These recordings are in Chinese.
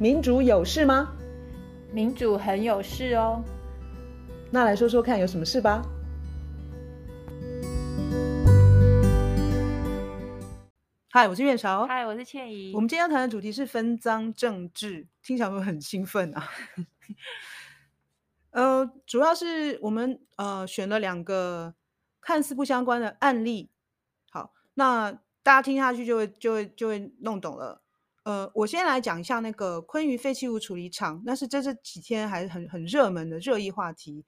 民主有事吗？民主很有事哦。那来说说看，有什么事吧？嗨，我是苑韶。嗨，我是倩怡。我们今天要谈的主题是分赃政治，听起来会很兴奋啊。呃，主要是我们呃选了两个看似不相关的案例。好，那大家听下去就会就会就会弄懂了。呃，我先来讲一下那个昆鱼废弃物处理厂，那是这这几天还是很很热门的热议话题。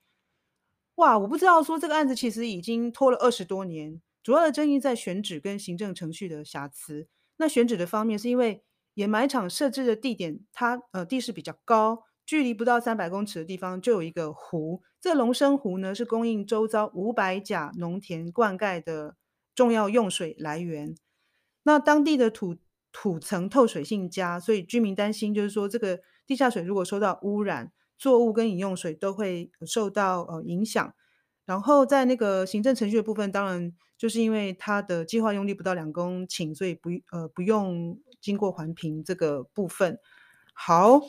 哇，我不知道说这个案子其实已经拖了二十多年，主要的争议在选址跟行政程序的瑕疵。那选址的方面是因为掩埋场设置的地点，它呃地势比较高。距离不到三百公尺的地方就有一个湖，这龙生湖呢是供应周遭五百甲农田灌溉的重要用水来源。那当地的土土层透水性佳，所以居民担心就是说这个地下水如果受到污染，作物跟饮用水都会受到呃影响。然后在那个行政程序的部分，当然就是因为它的计划用地不到两公顷，所以不呃不用经过环评这个部分。好。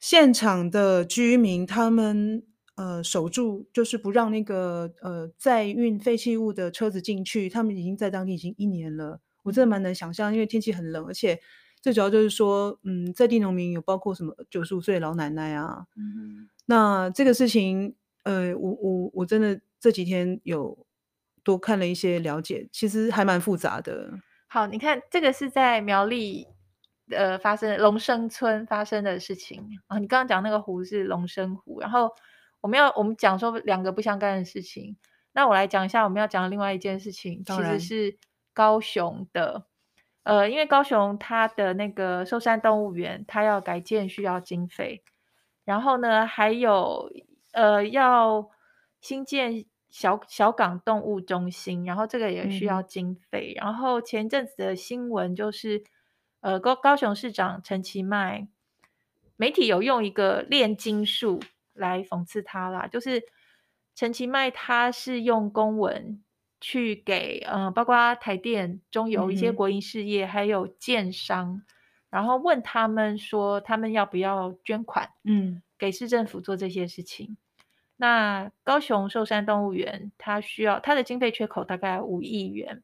现场的居民他们呃守住，就是不让那个呃载运废弃物的车子进去。他们已经在当地已经一年了，我真的蛮能想象，因为天气很冷，而且最主要就是说，嗯，在地农民有包括什么九十五岁老奶奶啊。嗯。那这个事情，呃，我我我真的这几天有多看了一些了解，其实还蛮复杂的。好，你看这个是在苗栗。呃，发生龙生村发生的事情啊，你刚刚讲那个湖是龙生湖，然后我们要我们讲说两个不相干的事情，那我来讲一下我们要讲的另外一件事情，其实是高雄的，呃，因为高雄它的那个寿山动物园，它要改建需要经费，然后呢，还有呃要新建小小港动物中心，然后这个也需要经费，嗯、然后前阵子的新闻就是。呃，高高雄市长陈其迈，媒体有用一个炼金术来讽刺他啦，就是陈其迈他是用公文去给呃，包括台电、中油一些国营事业，嗯、还有建商，然后问他们说，他们要不要捐款，嗯，给市政府做这些事情。那高雄寿山动物园，它需要它的经费缺口大概五亿元，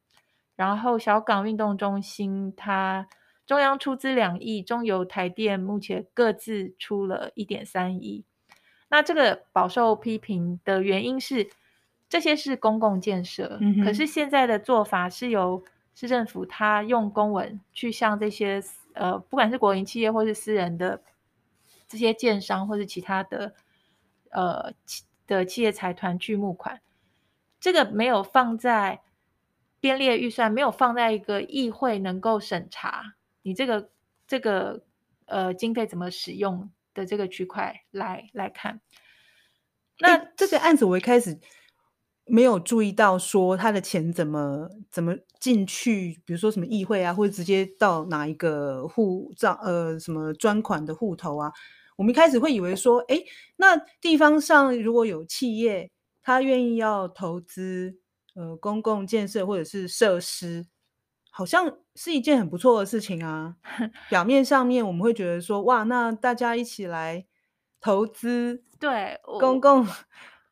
然后小港运动中心，它中央出资两亿，中油、台电目前各自出了一点三亿。那这个饱受批评的原因是，这些是公共建设，嗯、可是现在的做法是由市政府他用公文去向这些呃，不管是国营企业或是私人的这些建商或是其他的呃的企业财团去募款，这个没有放在编列预算，没有放在一个议会能够审查。你这个这个呃经费怎么使用的这个区块来来看，那这个案子我一开始没有注意到说他的钱怎么怎么进去，比如说什么议会啊，或者直接到哪一个户账呃什么专款的户头啊，我们一开始会以为说，哎，那地方上如果有企业，他愿意要投资呃公共建设或者是设施。好像是一件很不错的事情啊。表面上面我们会觉得说，哇，那大家一起来投资，对，公共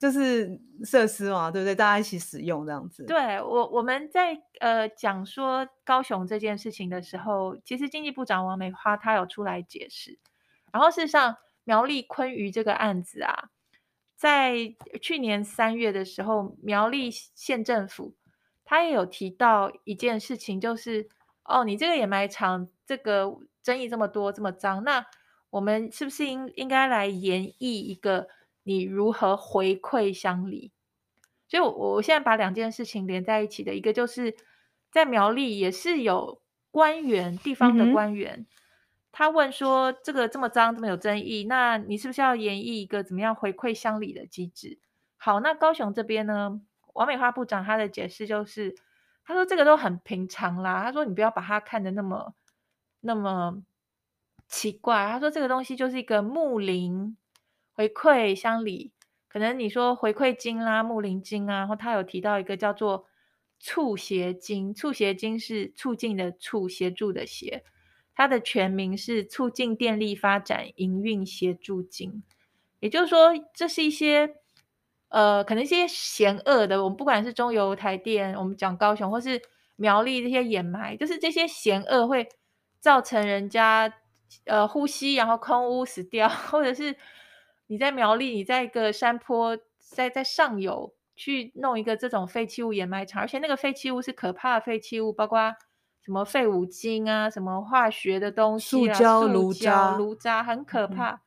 就是设施嘛，对不对？大家一起使用这样子。对我，我们在呃讲说高雄这件事情的时候，其实经济部长王美花她有出来解释。然后事实上，苗栗昆鱼这个案子啊，在去年三月的时候，苗栗县政府。他也有提到一件事情，就是哦，你这个掩埋场这个争议这么多，这么脏，那我们是不是应应该来研议一个你如何回馈乡里？所以，我我现在把两件事情连在一起的一个，就是在苗栗也是有官员，地方的官员，嗯、他问说这个这么脏，这么有争议，那你是不是要演绎一个怎么样回馈乡里的机制？好，那高雄这边呢？王美花部长他的解释就是，他说这个都很平常啦。他说你不要把它看得那么那么奇怪。他说这个东西就是一个木林回馈乡里，可能你说回馈金啦、木林金啊，然后他有提到一个叫做促协金，促协金是促进的促协助的协，它的全名是促进电力发展营运协助金，也就是说，这是一些呃，可能一些嫌恶的，我们不管是中油、台电，我们讲高雄或是苗栗这些掩埋，就是这些嫌恶会造成人家呃呼吸，然后空屋死掉，或者是你在苗栗，你在一个山坡，在在上游去弄一个这种废弃物掩埋场，而且那个废弃物是可怕的废弃物，包括。什么废五金啊，什么化学的东西啊，塑胶、炉渣、炉渣，很可怕。嗯。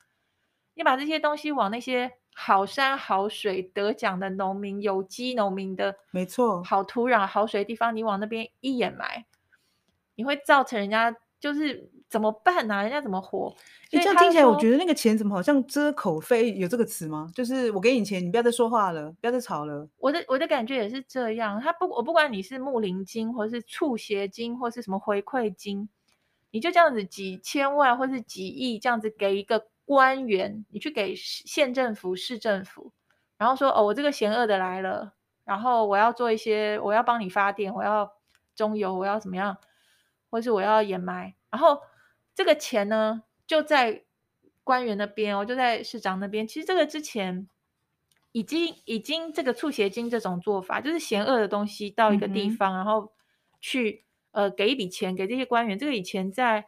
你把这些东西往那些好山好水得奖的农民、有机农民的，没错，好土壤、好水的地方，你往那边一掩埋，你会造成人家就是。怎么办呢、啊？人家怎么活？你这样听起来，我觉得那个钱怎么好像遮口费？有这个词吗？就是我给你钱，你不要再说话了，不要再吵了。我的我的感觉也是这样。他不，我不管你是木灵金，或是促协金，或是什么回馈金，你就这样子几千万或是几亿这样子给一个官员，你去给县政府、市政府，然后说哦，我这个嫌恶的来了，然后我要做一些，我要帮你发电，我要中油，我要怎么样，或是我要掩埋，然后。这个钱呢，就在官员那边哦，就在市长那边。其实这个之前已经已经这个促协金这种做法，就是嫌恶的东西到一个地方，嗯、然后去呃给一笔钱给这些官员。这个以前在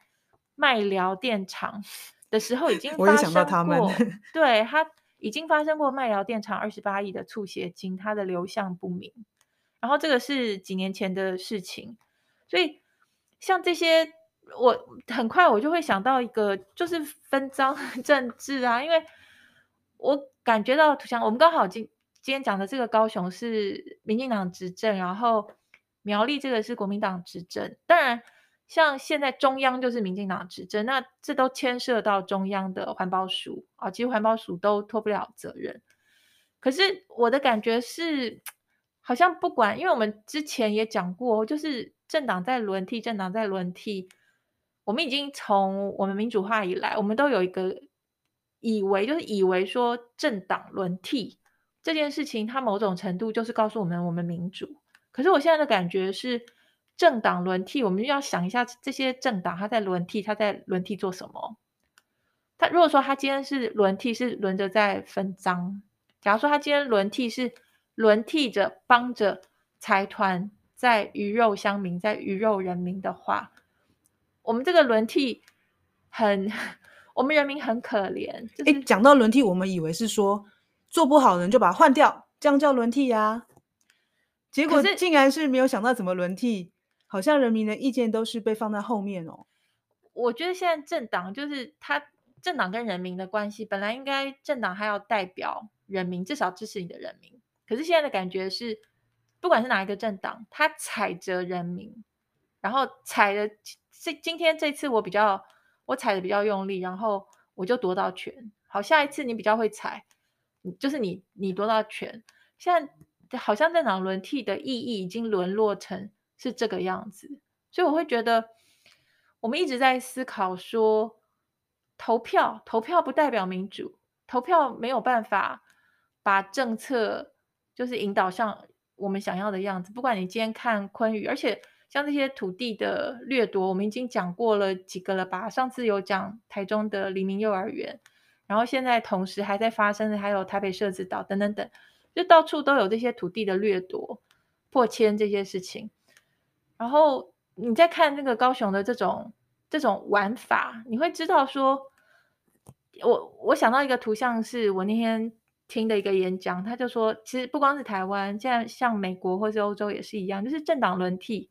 麦寮电厂的时候已经发生过，他们对他已经发生过麦寮电厂二十八亿的促协金，它的流向不明。然后这个是几年前的事情，所以像这些。我很快我就会想到一个，就是分赃政治啊，因为我感觉到像我们刚好今今天讲的这个高雄是民进党执政，然后苗栗这个是国民党执政。当然，像现在中央就是民进党执政，那这都牵涉到中央的环保署啊，其实环保署都脱不了责任。可是我的感觉是，好像不管，因为我们之前也讲过，就是政党在轮替，政党在轮替。我们已经从我们民主化以来，我们都有一个以为，就是以为说政党轮替这件事情，它某种程度就是告诉我们我们民主。可是我现在的感觉是，政党轮替，我们就要想一下这些政党它在轮替，它在轮替做什么？他如果说他今天是轮替，是轮着在分赃；假如说他今天轮替是轮替着帮着财团在鱼肉乡民，在鱼肉人民的话。我们这个轮替很，我们人民很可怜。就是、讲到轮替，我们以为是说做不好的人就把它换掉，这样叫轮替呀、啊。结果竟然是没有想到怎么轮替，好像人民的意见都是被放在后面哦。我觉得现在政党就是他政党跟人民的关系，本来应该政党还要代表人民，至少支持你的人民。可是现在的感觉是，不管是哪一个政党，他踩着人民，然后踩着。这今天这次我比较我踩的比较用力，然后我就夺到权。好，下一次你比较会踩，就是你你夺到权。现在好像政党轮替的意义已经沦落成是这个样子，所以我会觉得我们一直在思考说，投票投票不代表民主，投票没有办法把政策就是引导向我们想要的样子。不管你今天看昆宇，而且。像这些土地的掠夺，我们已经讲过了几个了吧？上次有讲台中的黎明幼儿园，然后现在同时还在发生的还有台北社子岛等等等，就到处都有这些土地的掠夺、破迁这些事情。然后你再看那个高雄的这种这种玩法，你会知道说，我我想到一个图像，是我那天听的一个演讲，他就说，其实不光是台湾，现在像美国或是欧洲也是一样，就是政党轮替。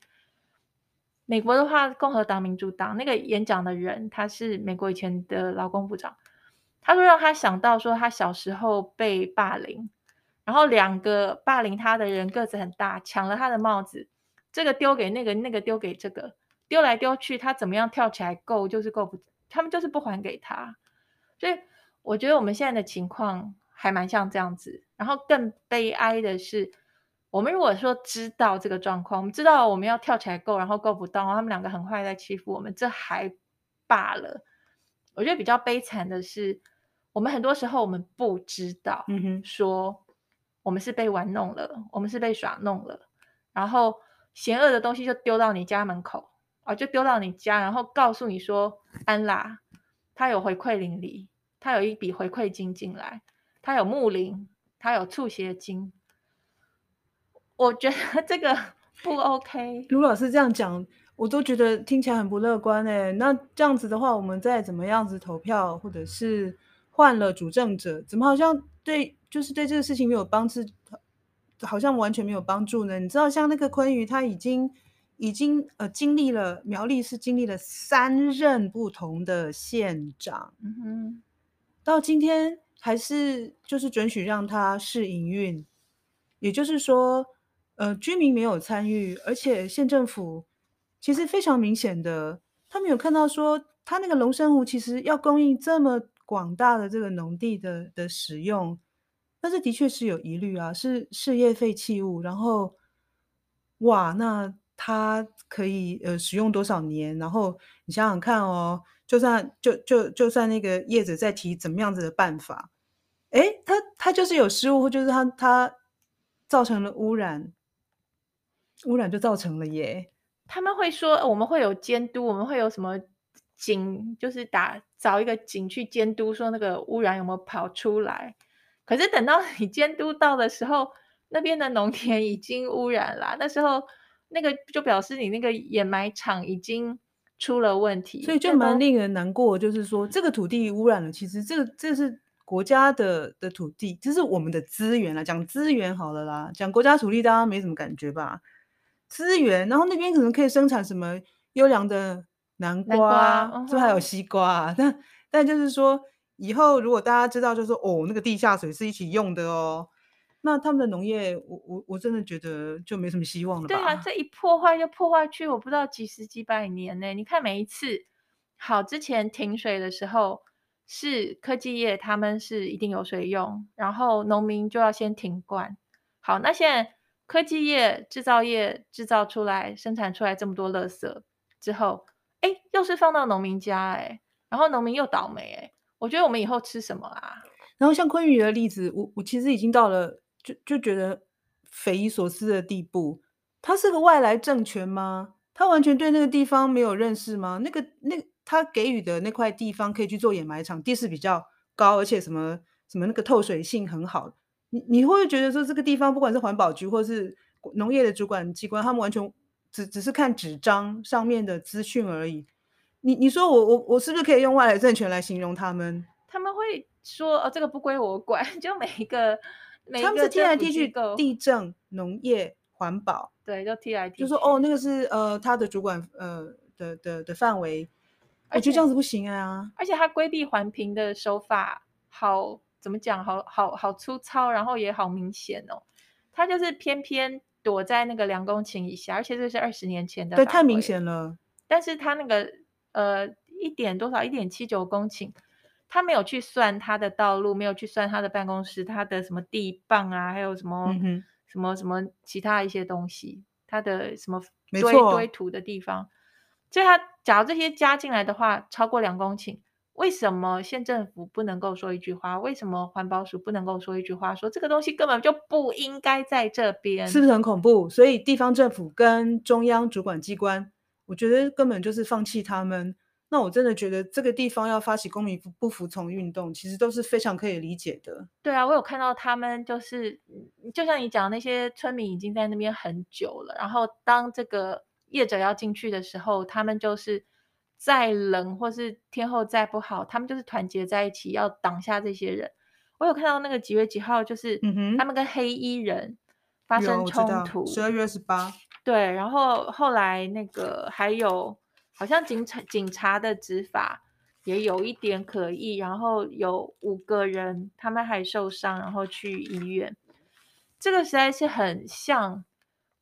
美国的话，共和党、民主党那个演讲的人，他是美国以前的劳工部长，他说让他想到说他小时候被霸凌，然后两个霸凌他的人个子很大，抢了他的帽子，这个丢给那个，那个丢给这个，丢来丢去，他怎么样跳起来够就是够不，他们就是不还给他，所以我觉得我们现在的情况还蛮像这样子，然后更悲哀的是。我们如果说知道这个状况，我们知道我们要跳起来够，然后够不到，他们两个很快在欺负我们，这还罢了。我觉得比较悲惨的是，我们很多时候我们不知道，嗯哼，说我们是被玩弄了，我们是被耍弄了，然后邪恶的东西就丢到你家门口，啊，就丢到你家，然后告诉你说安啦，他有回馈邻里，他有一笔回馈金进来，他有木林，他有促协金。我觉得这个 不 OK。卢老师这样讲，我都觉得听起来很不乐观哎。那这样子的话，我们再怎么样子投票，或者是换了主政者，怎么好像对，就是对这个事情没有帮助，好像完全没有帮助呢？你知道，像那个昆宇，他已经已经呃经历了苗栗是经历了三任不同的县长，嗯哼，到今天还是就是准许让他试营运，也就是说。呃，居民没有参与，而且县政府其实非常明显的，他们有看到说，他那个龙生湖其实要供应这么广大的这个农地的的使用，但是的确是有疑虑啊，是事业废弃物，然后，哇，那它可以呃使用多少年？然后你想想看哦，就算就就就算那个业者在提怎么样子的办法，诶，他他就是有失误，或就是他他造成了污染。污染就造成了耶。他们会说我们会有监督，我们会有什么警，就是打找一个警去监督，说那个污染有没有跑出来。可是等到你监督到的时候，那边的农田已经污染了，那时候那个就表示你那个掩埋场已经出了问题。所以就蛮令人难过，就是说这个土地污染了，其实这个这是国家的的土地，这是我们的资源啦。讲资源好了啦，讲国家土地大家没什么感觉吧？资源，然后那边可能可以生产什么优良的南瓜，是不是还有西瓜啊？但但就是说，以后如果大家知道，就是说哦，那个地下水是一起用的哦，那他们的农业，我我我真的觉得就没什么希望了吧？对啊，这一破坏就破坏去，我不知道几十几百年呢。你看每一次好之前停水的时候，是科技业他们是一定有水用，然后农民就要先停灌。好，那现在。科技业、制造业制造出来、生产出来这么多垃圾之后，哎，又是放到农民家，哎，然后农民又倒霉，哎，我觉得我们以后吃什么啊？然后像昆瑜的例子，我我其实已经到了就就觉得匪夷所思的地步。他是个外来政权吗？他完全对那个地方没有认识吗？那个那他给予的那块地方可以去做掩埋场，地势比较高，而且什么什么那个透水性很好。你你会不会觉得说这个地方不管是环保局或是农业的主管机关，他们完全只只是看纸张上面的资讯而已？你你说我我我是不是可以用外来政权来形容他们？他们会说哦，这个不归我管，就每一个每一个他们是踢来踢去，地震、农业、环保，对，就踢来踢去，就说哦，那个是呃他的主管呃的的的范围，我觉得这样子不行啊，而且他规避环评的手法好。怎么讲？好好好粗糙，然后也好明显哦。他就是偏偏躲在那个两公顷以下，而且这是二十年前的，对，太明显了。但是他那个呃一点多少一点七九公顷，他没有去算他的道路，没有去算他的办公室，他的什么地磅啊，还有什么、嗯、什么什么其他一些东西，他的什么堆堆土的地方。所以他假如这些加进来的话，超过两公顷。为什么县政府不能够说一句话？为什么环保署不能够说一句话？说这个东西根本就不应该在这边，是不是很恐怖？所以地方政府跟中央主管机关，我觉得根本就是放弃他们。那我真的觉得这个地方要发起公民不服从运动，其实都是非常可以理解的。对啊，我有看到他们，就是就像你讲，那些村民已经在那边很久了，然后当这个业者要进去的时候，他们就是。再冷或是天后再不好，他们就是团结在一起，要挡下这些人。我有看到那个几月几号，就是他们跟黑衣人发生冲突。十二月二十八。对，然后后来那个还有好像警察警察的执法也有一点可疑，然后有五个人他们还受伤，然后去医院。这个实在是很像，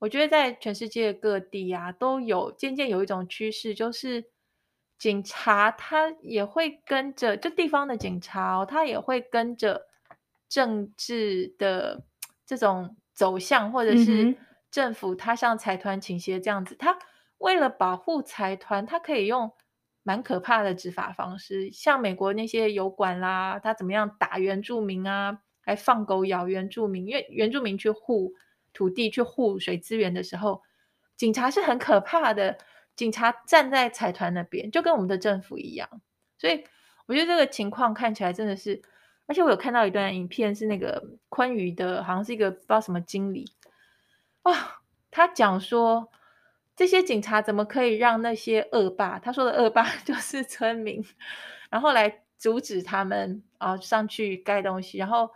我觉得在全世界各地啊都有渐渐有一种趋势，就是。警察他也会跟着，就地方的警察哦，他也会跟着政治的这种走向，或者是政府他向财团倾斜这样子。他为了保护财团，他可以用蛮可怕的执法方式，像美国那些油管啦，他怎么样打原住民啊，还放狗咬原住民，因为原住民去护土地、去护水资源的时候，警察是很可怕的。警察站在财团那边，就跟我们的政府一样。所以我觉得这个情况看起来真的是，而且我有看到一段影片，是那个昆宇的，好像是一个不知道什么经理，哇，他讲说这些警察怎么可以让那些恶霸，他说的恶霸 就是村民，然后来阻止他们啊上去盖东西，然后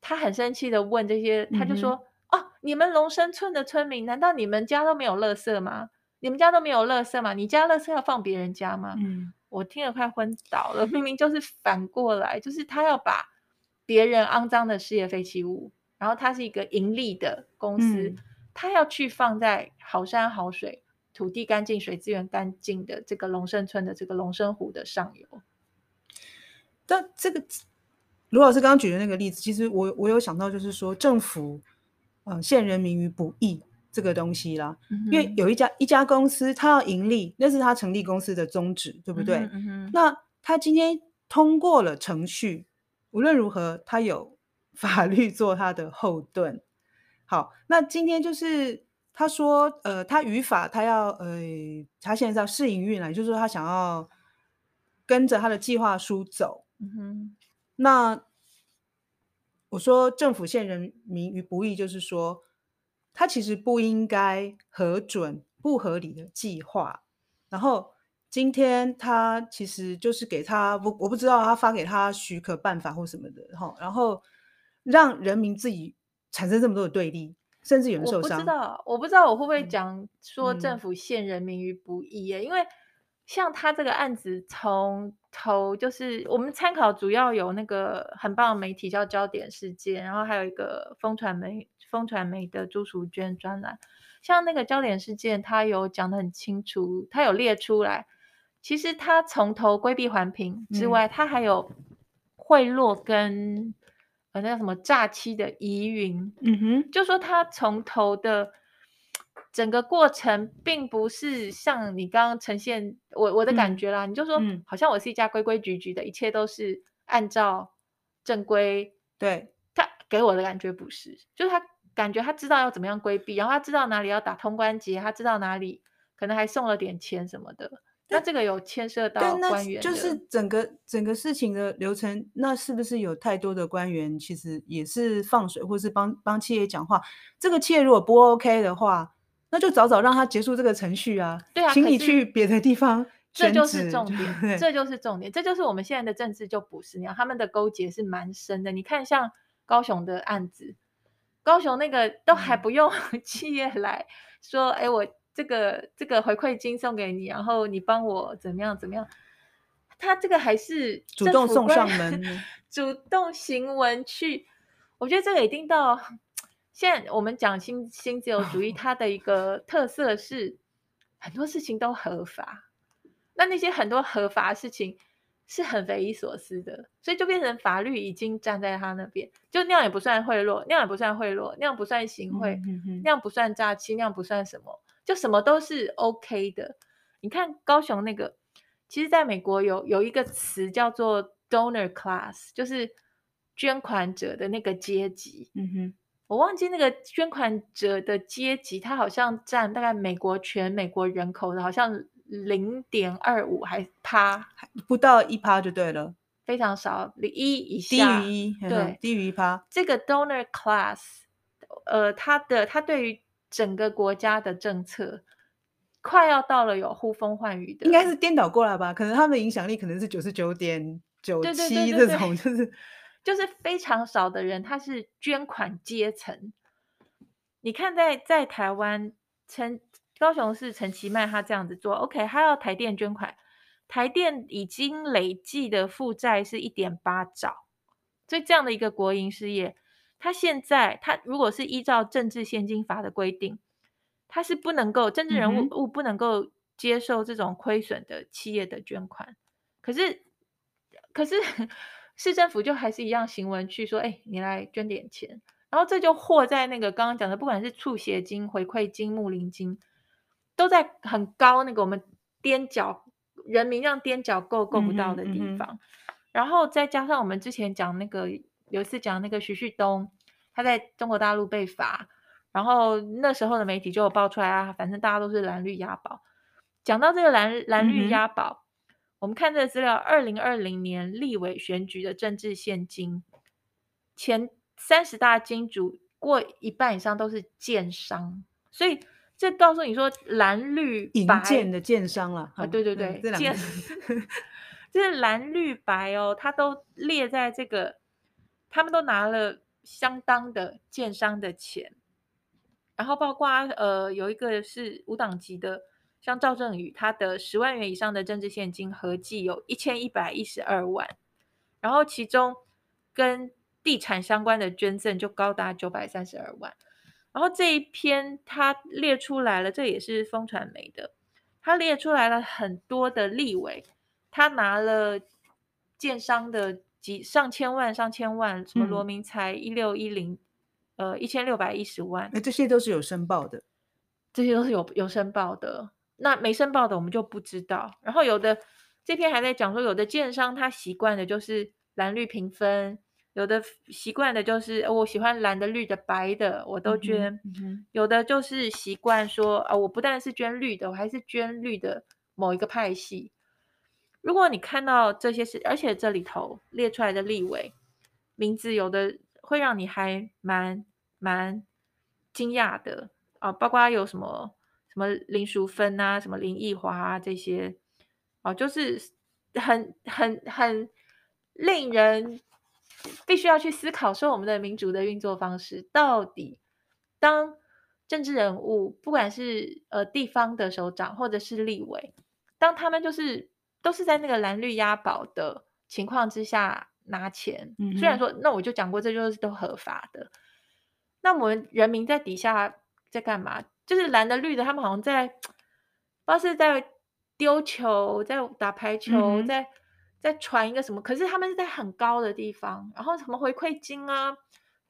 他很生气的问这些，他就说。嗯哦，你们龙生村的村民，难道你们家都没有垃圾吗？你们家都没有垃圾吗？你家垃圾要放别人家吗？嗯，我听了快昏倒了。明明就是反过来，就是他要把别人肮脏的事业废弃物，然后他是一个盈利的公司，嗯、他要去放在好山好水、土地干净、水资源干净的这个龙生村的这个龙生湖的上游。但这个卢老师刚刚举的那个例子，其实我我有想到，就是说政府。嗯，陷人民于不义这个东西啦，嗯、因为有一家一家公司，它要盈利，那是他成立公司的宗旨，对不对？嗯嗯、那他今天通过了程序，无论如何，他有 法律做他的后盾。好，那今天就是他说，呃，他语法他要，呃，他现在要试营运了，就是说他想要跟着他的计划书走。嗯哼，那。我说政府陷人民于不义，就是说他其实不应该核准不合理的计划。然后今天他其实就是给他，我我不知道他发给他许可办法或什么的，哈，然后让人民自己产生这么多的对立，甚至有人受伤。我不知道，我不知道我会不会讲说政府陷人民于不义耶，因为。像他这个案子从头就是我们参考，主要有那个很棒的媒体叫焦点事件，然后还有一个风传媒风传媒的朱淑娟专栏。像那个焦点事件，他有讲得很清楚，他有列出来。其实他从头规避环评之外，他、嗯、还有贿赂跟呃那叫什么诈欺的疑云。嗯哼，就说他从头的。整个过程并不是像你刚刚呈现我我的感觉啦，嗯、你就说、嗯、好像我是一家规规矩矩的，一切都是按照正规。对，他给我的感觉不是，就是他感觉他知道要怎么样规避，然后他知道哪里要打通关节，他知道哪里可能还送了点钱什么的。那这个有牵涉到官员，就是整个整个事情的流程，那是不是有太多的官员其实也是放水，或是帮帮企业讲话？这个企业如果不 OK 的话。那就早早让他结束这个程序啊！对啊，请你去别的地方。这就是重点，这就是重点，这就是我们现在的政治就不是那样，他们的勾结是蛮深的。你看，像高雄的案子，高雄那个都还不用 企业来说，哎、嗯，我这个这个回馈金送给你，然后你帮我怎么样怎么样，他这个还是主动送上门，主动行文去，我觉得这个一定到。现在我们讲新新自由主义，它的一个特色是很多事情都合法，那那些很多合法的事情是很匪夷所思的，所以就变成法律已经站在他那边，就那样也不算贿赂，那样也不算贿赂，那样不算行贿，那样不算诈欺，那样不算什么，就什么都是 OK 的。你看高雄那个，其实在美国有有一个词叫做 donor class，就是捐款者的那个阶级。嗯哼。我忘记那个捐款者的阶级，他好像占大概美国全美国人口的，好像零点二五还趴，不到一趴就对了，非常少，一以下，低于一，对，低于一趴。这个 donor class，呃，他的他对于整个国家的政策，快要到了有呼风唤雨的，应该是颠倒过来吧？可能他们的影响力可能是九十九点九七这种，就是。就是非常少的人，他是捐款阶层。你看在，在在台湾，陈高雄市陈其迈他这样子做，OK，他要台电捐款，台电已经累计的负债是一点八兆，所以这样的一个国营事业，他现在他如果是依照政治现金法的规定，他是不能够政治人物不能够接受这种亏损的企业的捐款，可是，可是。市政府就还是一样行文去说，哎、欸，你来捐点钱，然后这就祸在那个刚刚讲的，不管是促协金、回馈金、木林金，都在很高那个我们踮脚人民让踮脚够够不到的地方，嗯嗯、然后再加上我们之前讲那个有一次讲那个徐旭东，他在中国大陆被罚，然后那时候的媒体就有爆出来啊，反正大家都是蓝绿押宝，讲到这个蓝蓝绿押宝，嗯、我们看这个资料，二零二零年立委选举的政治现金，前三十大金主过一半以上都是建商，所以这告诉你说蓝绿白建的建商了啊，对对对，嗯、建就 是蓝绿白哦，它都列在这个，他们都拿了相当的建商的钱，然后包括呃有一个是无党籍的。像赵正宇，他的十万元以上的政治现金合计有一千一百一十二万，然后其中跟地产相关的捐赠就高达九百三十二万。然后这一篇他列出来了，这也是风传媒的，他列出来了很多的立委，他拿了建商的几上千万、上千万，什么罗明才一六一零，呃一千六百一十万，那这些都是有申报的，这些都是有有申报的。那没申报的我们就不知道。然后有的这篇还在讲说，有的建商他习惯的就是蓝绿平分，有的习惯的就是我喜欢蓝的、绿的、白的，我都捐。嗯嗯、有的就是习惯说啊，我不但是捐绿的，我还是捐绿的某一个派系。如果你看到这些事，而且这里头列出来的立委名字，有的会让你还蛮蛮惊讶的啊，包括有什么。什么林淑芬啊，什么林奕华啊，这些哦，就是很很很令人必须要去思考，说我们的民主的运作方式到底，当政治人物，不管是呃地方的首长或者是立委，当他们就是都是在那个蓝绿押宝的情况之下拿钱，嗯、虽然说那我就讲过，这就是都合法的，那我们人民在底下在干嘛？就是蓝的绿的，他们好像在，不知道是在丢球，在打排球，嗯、在在传一个什么？可是他们是在很高的地方，然后什么回馈金啊，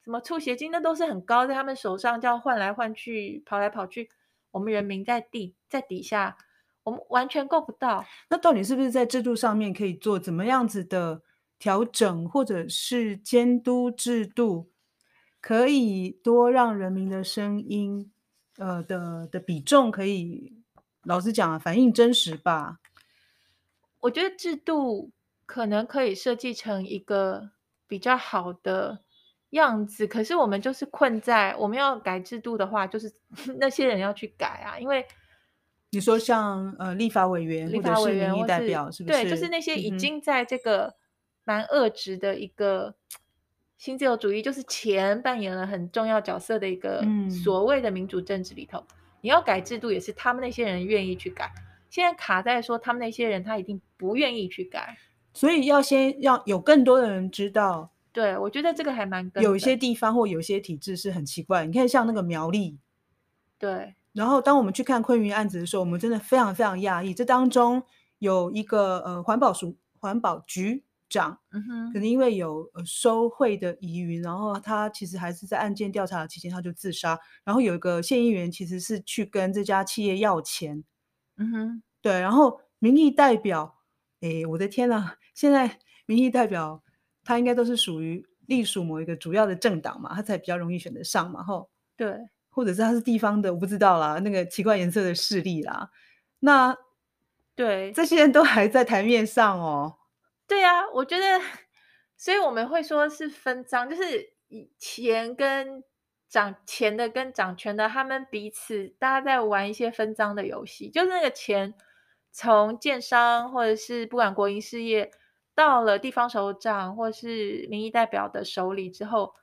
什么促协金，那都是很高，在他们手上，这样换来换去，跑来跑去。我们人民在地在底下，我们完全够不到。那到底是不是在制度上面可以做怎么样子的调整，或者是监督制度，可以多让人民的声音？呃的的比重可以，老实讲啊，反映真实吧。我觉得制度可能可以设计成一个比较好的样子，可是我们就是困在我们要改制度的话，就是 那些人要去改啊。因为你说像呃立法委员、立法委员或者是民意代表，是，是不是？对，就是那些已经在这个蛮恶质的一个。新自由主义就是钱扮演了很重要角色的一个所谓的民主政治里头，嗯、你要改制度也是他们那些人愿意去改。现在卡在说他们那些人他一定不愿意去改，所以要先要有更多的人知道。对，我觉得这个还蛮有一些地方或有些体制是很奇怪。你看像那个苗栗，对。然后当我们去看昆云案子的时候，我们真的非常非常讶异，这当中有一个呃环保署环保局。长，嗯哼，可能因为有收贿的疑云，然后他其实还是在案件调查的期间他就自杀。然后有一个县议员其实是去跟这家企业要钱，嗯哼，对。然后民意代表，哎，我的天呐，现在民意代表他应该都是属于隶属某一个主要的政党嘛，他才比较容易选得上嘛，吼，对，或者是他是地方的，我不知道啦，那个奇怪颜色的势力啦，那对，这些人都还在台面上哦。对啊，我觉得，所以我们会说是分赃，就是钱跟掌钱的跟掌权的，他们彼此大家在玩一些分赃的游戏，就是那个钱从建商或者是不管国营事业到了地方首长或是民意代表的手里之后，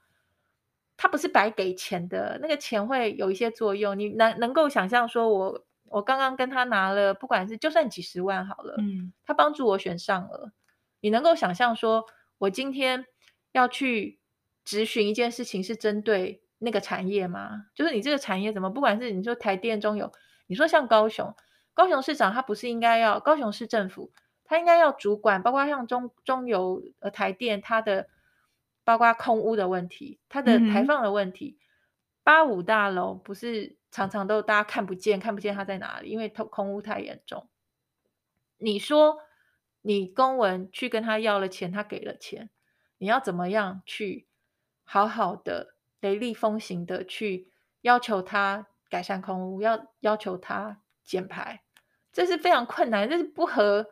他不是白给钱的，那个钱会有一些作用。你能能够想象说我我刚刚跟他拿了，不管是就算几十万好了，嗯，他帮助我选上了。你能够想象说，我今天要去质询一件事情是针对那个产业吗？就是你这个产业怎么，不管是你说台电、中油，你说像高雄，高雄市长他不是应该要高雄市政府，他应该要主管，包括像中中油呃台电，它的包括空污的问题，它的排放的问题，八五大楼不是常常都大家看不见，看不见它在哪里，因为空空污太严重。你说？你公文去跟他要了钱，他给了钱，你要怎么样去好好的雷厉风行的去要求他改善空污，要要求他减排，这是非常困难，这是不合，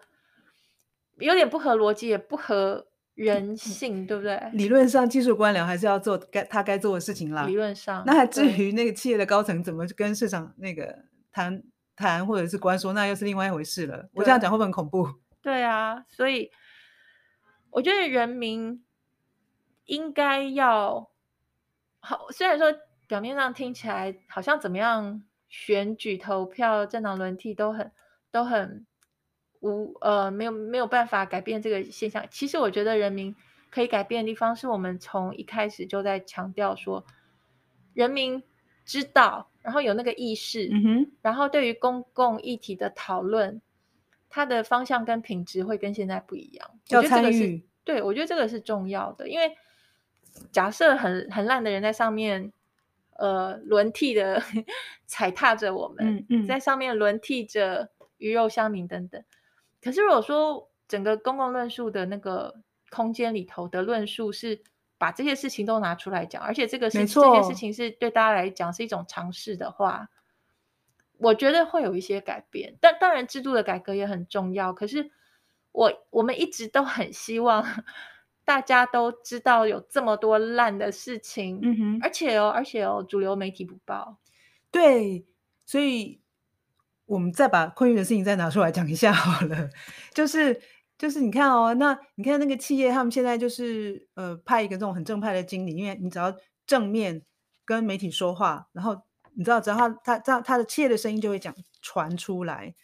有点不合逻辑，也不合人性，对不对？理论上，技术官僚还是要做该他该做的事情啦。理论上，那还至于那个企业的高层怎么跟市场那个谈谈，或者是官说，那又是另外一回事了。我这样讲会不会很恐怖？对啊，所以我觉得人民应该要好，虽然说表面上听起来好像怎么样，选举投票、政党轮替都很都很无呃没有没有办法改变这个现象。其实我觉得人民可以改变的地方，是我们从一开始就在强调说，人民知道，然后有那个意识，嗯哼，然后对于公共议题的讨论。它的方向跟品质会跟现在不一样，要参与。对，我觉得这个是重要的，因为假设很很烂的人在上面，呃，轮替的 踩踏着我们，嗯嗯，在上面轮替着鱼肉乡民等等。可是如果说整个公共论述的那个空间里头的论述是把这些事情都拿出来讲，而且这个是这件事情是对大家来讲是一种尝试的话。我觉得会有一些改变，但当然制度的改革也很重要。可是我我们一直都很希望 大家都知道有这么多烂的事情，嗯哼，而且哦，而且哦，主流媒体不报。对，所以我们再把昆玉的事情再拿出来讲一下好了。就是就是你看哦，那你看那个企业，他们现在就是呃派一个这种很正派的经理，因为你只要正面跟媒体说话，然后。你知道，只要他他这样，他的企业的声音就会讲传出来。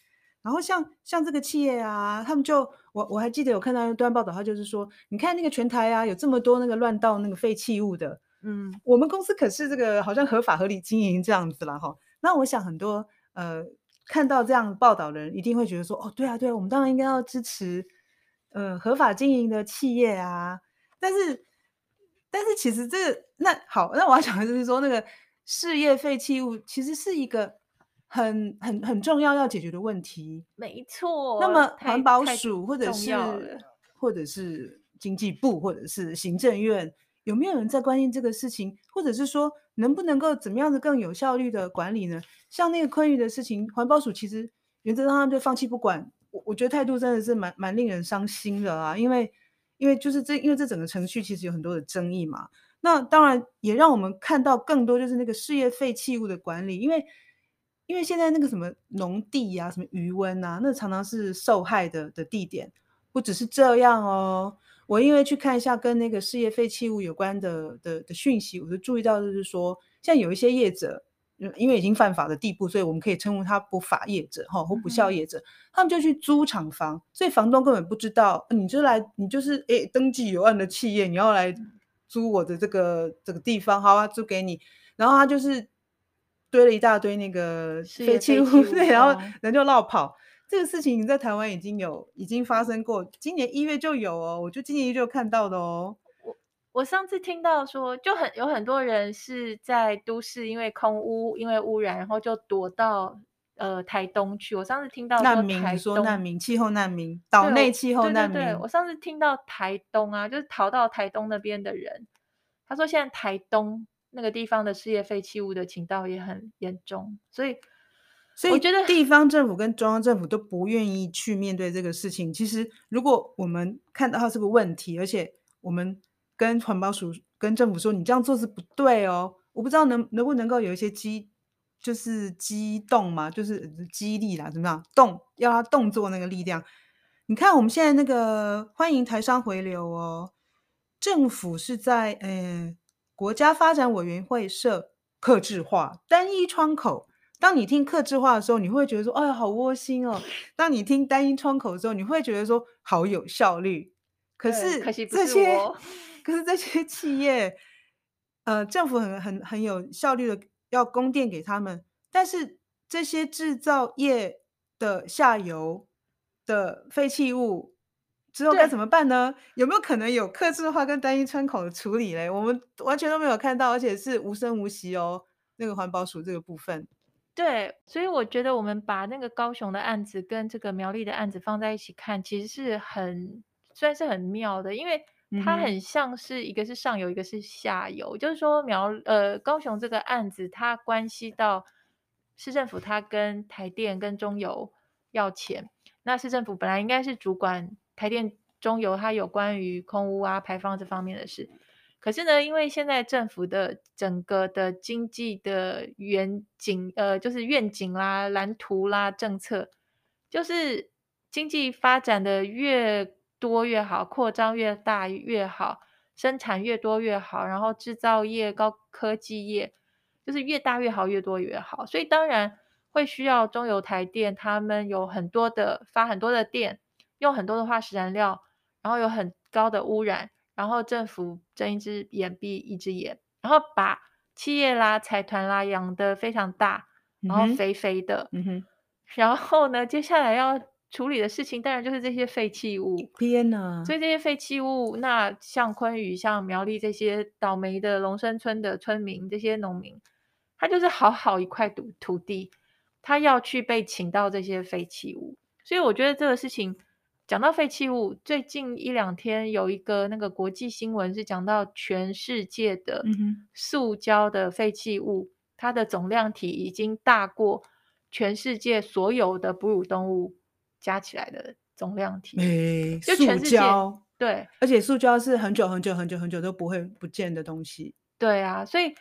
然后像像这个企业啊，他们就我我还记得有看到一段报道，他就是说，你看那个全台啊，有这么多那个乱倒那个废弃物的，嗯，我们公司可是这个好像合法合理经营这样子了哈。那我想很多呃看到这样报道的人，一定会觉得说，哦，对啊对啊，我们当然应该要支持呃合法经营的企业啊。但是但是其实这个那好，那我要讲的就是说那个。事业废弃物其实是一个很很很重要要解决的问题，没错。那么环保署或者是或者是经济部或者是行政院有没有人在关心这个事情，或者是说能不能够怎么样子更有效率的管理呢？像那个昆玉的事情，环保署其实原则上就放弃不管，我我觉得态度真的是蛮蛮令人伤心的啊，因为因为就是这因为这整个程序其实有很多的争议嘛。那当然也让我们看到更多，就是那个事业废弃物的管理，因为因为现在那个什么农地呀、啊、什么余温啊，那常常是受害的的地点。不只是这样哦，我因为去看一下跟那个事业废弃物有关的的的讯息，我就注意到就是说，像有一些业者，因为已经犯法的地步，所以我们可以称呼他不法业者哈或不孝业者，嗯、他们就去租厂房，所以房东根本不知道，你就来，你就是诶登记有案的企业，你要来。租我的这个这个地方，好啊，租给你。然后他就是堆了一大堆那个废弃物，对，然后人就落跑。这个事情在台湾已经有已经发生过，今年一月就有哦，我就今年一月就看到的哦。我我上次听到说，就很有很多人是在都市，因为空污，因为污染，然后就躲到。呃，台东去，我上次听到说难民，说难民，气候难民，岛内气候难民。对对对，我上次听到台东啊，就是逃到台东那边的人，他说现在台东那个地方的事业废弃物的倾倒也很严重，所以，所以我觉得地方政府跟中央政府都不愿意去面对这个事情。其实，如果我们看到它是个问题，而且我们跟环保署、跟政府说你这样做是不对哦，我不知道能能不能够有一些机。就是激动嘛，就是激励啦，怎么样？动要他动作那个力量。你看我们现在那个欢迎台商回流哦，政府是在呃国家发展委员会设客制化单一窗口。当你听客制化的时候，你会觉得说，哎呀，好窝心哦。当你听单一窗口的时候，你会觉得说，好有效率。可是这些，可，可是这些企业，呃，政府很很很有效率的。要供电给他们，但是这些制造业的下游的废弃物之后该怎么办呢？有没有可能有客制化跟单一窗口的处理嘞？我们完全都没有看到，而且是无声无息哦。那个环保署这个部分，对，所以我觉得我们把那个高雄的案子跟这个苗栗的案子放在一起看，其实是很算是很妙的，因为。它很像是一个是上游，一个是下游，就是说苗呃高雄这个案子，它关系到市政府，它跟台电跟中油要钱。那市政府本来应该是主管台电、中油它有关于空污啊、排放这方面的事，可是呢，因为现在政府的整个的经济的远景，呃，就是愿景啦、蓝图啦、政策，就是经济发展的越多越好，扩张越大越好，生产越多越好，然后制造业、高科技业就是越大越好，越多越好，所以当然。会需要中油台电，他们有很多的发很多的电，用很多的化石燃料，然后有很高的污染，然后政府睁一只眼闭一只眼，然后把企业啦、财团啦养得非常大，然后肥肥的，嗯哼，然后呢，接下来要处理的事情，当然就是这些废弃物。天哪！所以这些废弃物，那像昆宇、像苗栗这些倒霉的龙山村的村民，这些农民，他就是好好一块土土地。他要去被请到这些废弃物，所以我觉得这个事情讲到废弃物，最近一两天有一个那个国际新闻是讲到全世界的塑胶的废弃物，嗯、它的总量体已经大过全世界所有的哺乳动物加起来的总量体。欸、就全世界塑胶对，而且塑胶是很久很久很久很久都不会不见的东西。对啊，所以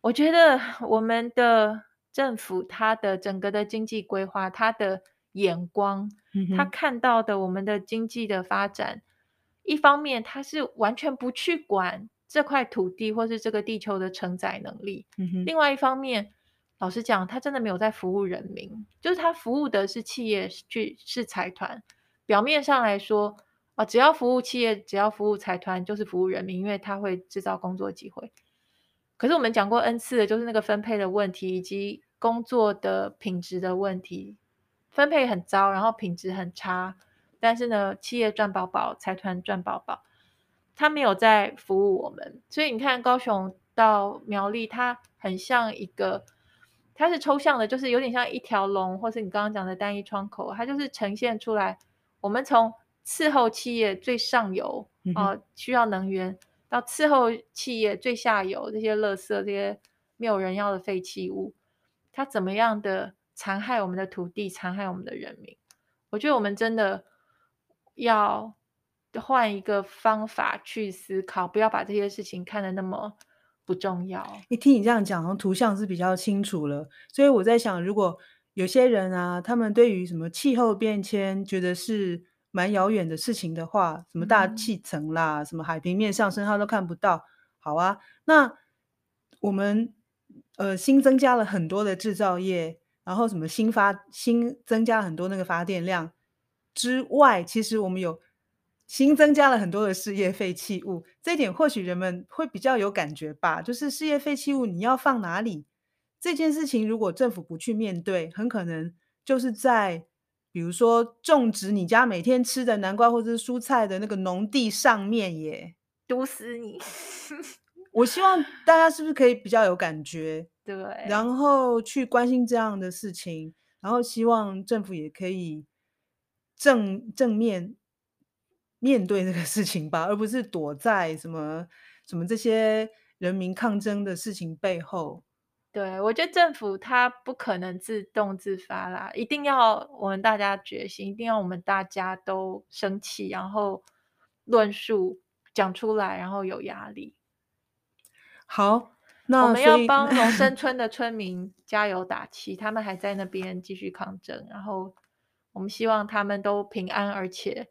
我觉得我们的。政府它的整个的经济规划，它的眼光，他、嗯、看到的我们的经济的发展，一方面他是完全不去管这块土地或是这个地球的承载能力，嗯、另外一方面，老实讲，他真的没有在服务人民，就是他服务的是企业，去是财团。表面上来说，啊，只要服务企业，只要服务财团，就是服务人民，因为他会制造工作机会。可是我们讲过 N 次的，就是那个分配的问题以及工作的品质的问题，分配很糟，然后品质很差。但是呢，企业赚饱饱，财团赚饱饱，他没有在服务我们。所以你看，高雄到苗栗，它很像一个，它是抽象的，就是有点像一条龙，或是你刚刚讲的单一窗口，它就是呈现出来，我们从伺候企业最上游啊、呃，需要能源。到伺候企业最下游这些垃圾、这些没有人要的废弃物，它怎么样的残害我们的土地、残害我们的人民？我觉得我们真的要换一个方法去思考，不要把这些事情看得那么不重要。一听你这样讲，图像是比较清楚了。所以我在想，如果有些人啊，他们对于什么气候变迁觉得是。蛮遥远的事情的话，什么大气层啦，嗯、什么海平面上升，他都看不到。好啊，那我们呃新增加了很多的制造业，然后什么新发新增加了很多那个发电量之外，其实我们有新增加了很多的事业废弃物。这一点或许人们会比较有感觉吧，就是事业废弃物你要放哪里？这件事情如果政府不去面对，很可能就是在。比如说种植你家每天吃的南瓜或者是蔬菜的那个农地上面耶，毒死你！我希望大家是不是可以比较有感觉，对，然后去关心这样的事情，然后希望政府也可以正正面面对这个事情吧，而不是躲在什么什么这些人民抗争的事情背后。对，我觉得政府它不可能自动自发啦，一定要我们大家决心，一定要我们大家都生气，然后论述讲出来，然后有压力。好，那我们要帮龙生 村的村民加油打气，他们还在那边继续抗争，然后我们希望他们都平安，而且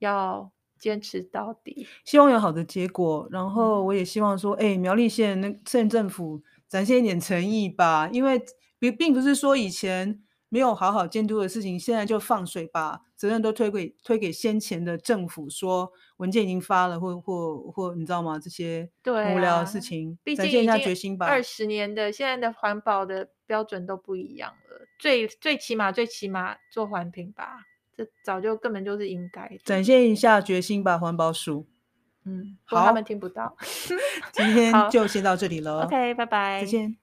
要坚持到底，希望有好的结果。然后我也希望说，哎，苗栗县那县政府。展现一点诚意吧，因为并并不是说以前没有好好监督的事情，现在就放水把责任都推给推给先前的政府，说文件已经发了，或或或你知道吗？这些无聊的事情，啊、展现一下决心吧。二十年的现在的环保的标准都不一样了，最最起码最起码做环评吧，这早就根本就是应该。展现一下决心吧，环保署。嗯，好，他们听不到。今天就先到这里了。OK，拜拜，再见。